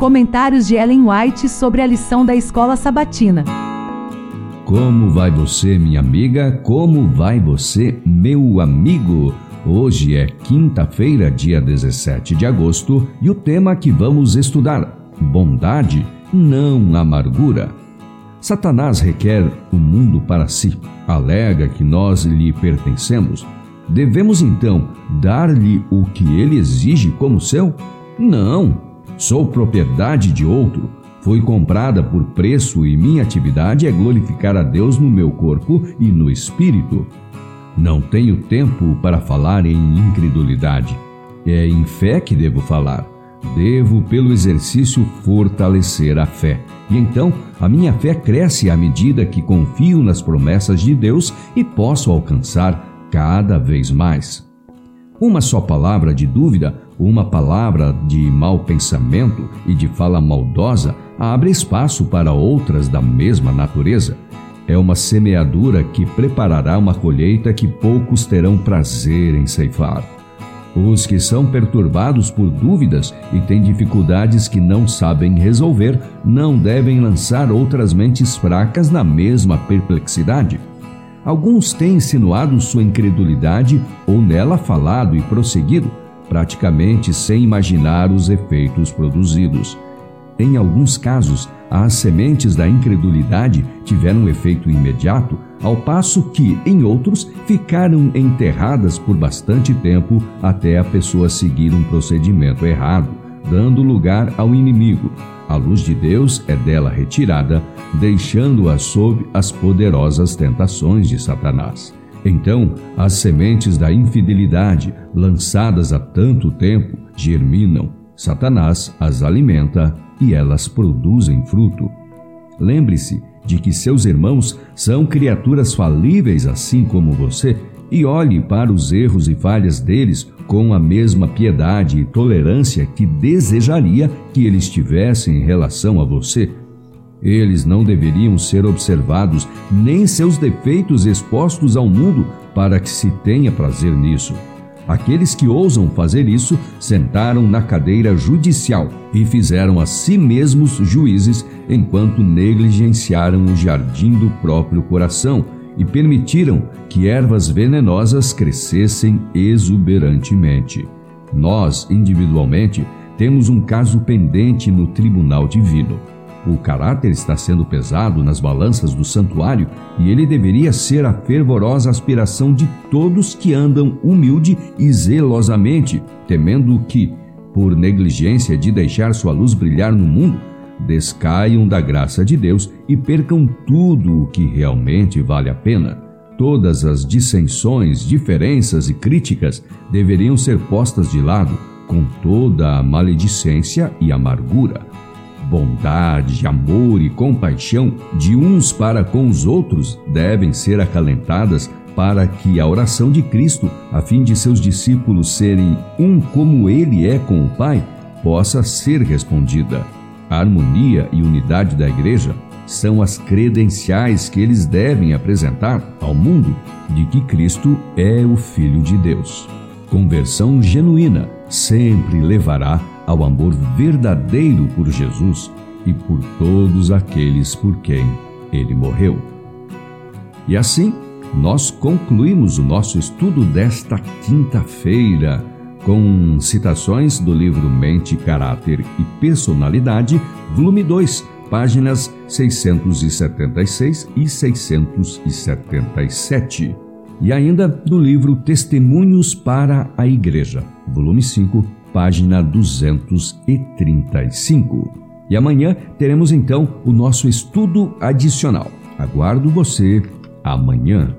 Comentários de Ellen White sobre a lição da escola sabatina. Como vai você, minha amiga? Como vai você, meu amigo? Hoje é quinta-feira, dia 17 de agosto, e o tema que vamos estudar: bondade, não amargura. Satanás requer o mundo para si, alega que nós lhe pertencemos. Devemos então dar-lhe o que ele exige como seu? Não! Sou propriedade de outro. Fui comprada por preço e minha atividade é glorificar a Deus no meu corpo e no espírito. Não tenho tempo para falar em incredulidade. É em fé que devo falar. Devo, pelo exercício, fortalecer a fé. E então, a minha fé cresce à medida que confio nas promessas de Deus e posso alcançar cada vez mais. Uma só palavra de dúvida, uma palavra de mau pensamento e de fala maldosa abre espaço para outras da mesma natureza. É uma semeadura que preparará uma colheita que poucos terão prazer em ceifar. Os que são perturbados por dúvidas e têm dificuldades que não sabem resolver não devem lançar outras mentes fracas na mesma perplexidade. Alguns têm insinuado sua incredulidade ou nela falado e prosseguido, praticamente sem imaginar os efeitos produzidos. Em alguns casos, as sementes da incredulidade tiveram um efeito imediato, ao passo que, em outros, ficaram enterradas por bastante tempo até a pessoa seguir um procedimento errado, dando lugar ao inimigo, a luz de Deus é dela retirada, deixando-a sob as poderosas tentações de Satanás. Então, as sementes da infidelidade, lançadas há tanto tempo, germinam. Satanás as alimenta e elas produzem fruto. Lembre-se de que seus irmãos são criaturas falíveis assim como você e olhe para os erros e falhas deles com a mesma piedade e tolerância que desejaria que eles tivessem em relação a você. Eles não deveriam ser observados, nem seus defeitos expostos ao mundo, para que se tenha prazer nisso. Aqueles que ousam fazer isso sentaram na cadeira judicial e fizeram a si mesmos juízes enquanto negligenciaram o jardim do próprio coração e permitiram que ervas venenosas crescessem exuberantemente. Nós, individualmente, temos um caso pendente no tribunal divino. O caráter está sendo pesado nas balanças do santuário e ele deveria ser a fervorosa aspiração de todos que andam humilde e zelosamente, temendo que, por negligência de deixar sua luz brilhar no mundo, descaiam da graça de Deus e percam tudo o que realmente vale a pena. Todas as dissensões, diferenças e críticas deveriam ser postas de lado com toda a maledicência e amargura. Bondade, amor e compaixão de uns para com os outros devem ser acalentadas para que a oração de Cristo, a fim de seus discípulos serem um como ele é com o Pai, possa ser respondida. A harmonia e unidade da igreja são as credenciais que eles devem apresentar ao mundo de que Cristo é o Filho de Deus. Conversão genuína sempre levará ao amor verdadeiro por Jesus e por todos aqueles por quem ele morreu. E assim, nós concluímos o nosso estudo desta quinta-feira com citações do livro Mente, Caráter e Personalidade, volume 2, páginas 676 e 677. E ainda do livro Testemunhos para a Igreja, volume 5, página 235. E amanhã teremos então o nosso estudo adicional. Aguardo você amanhã.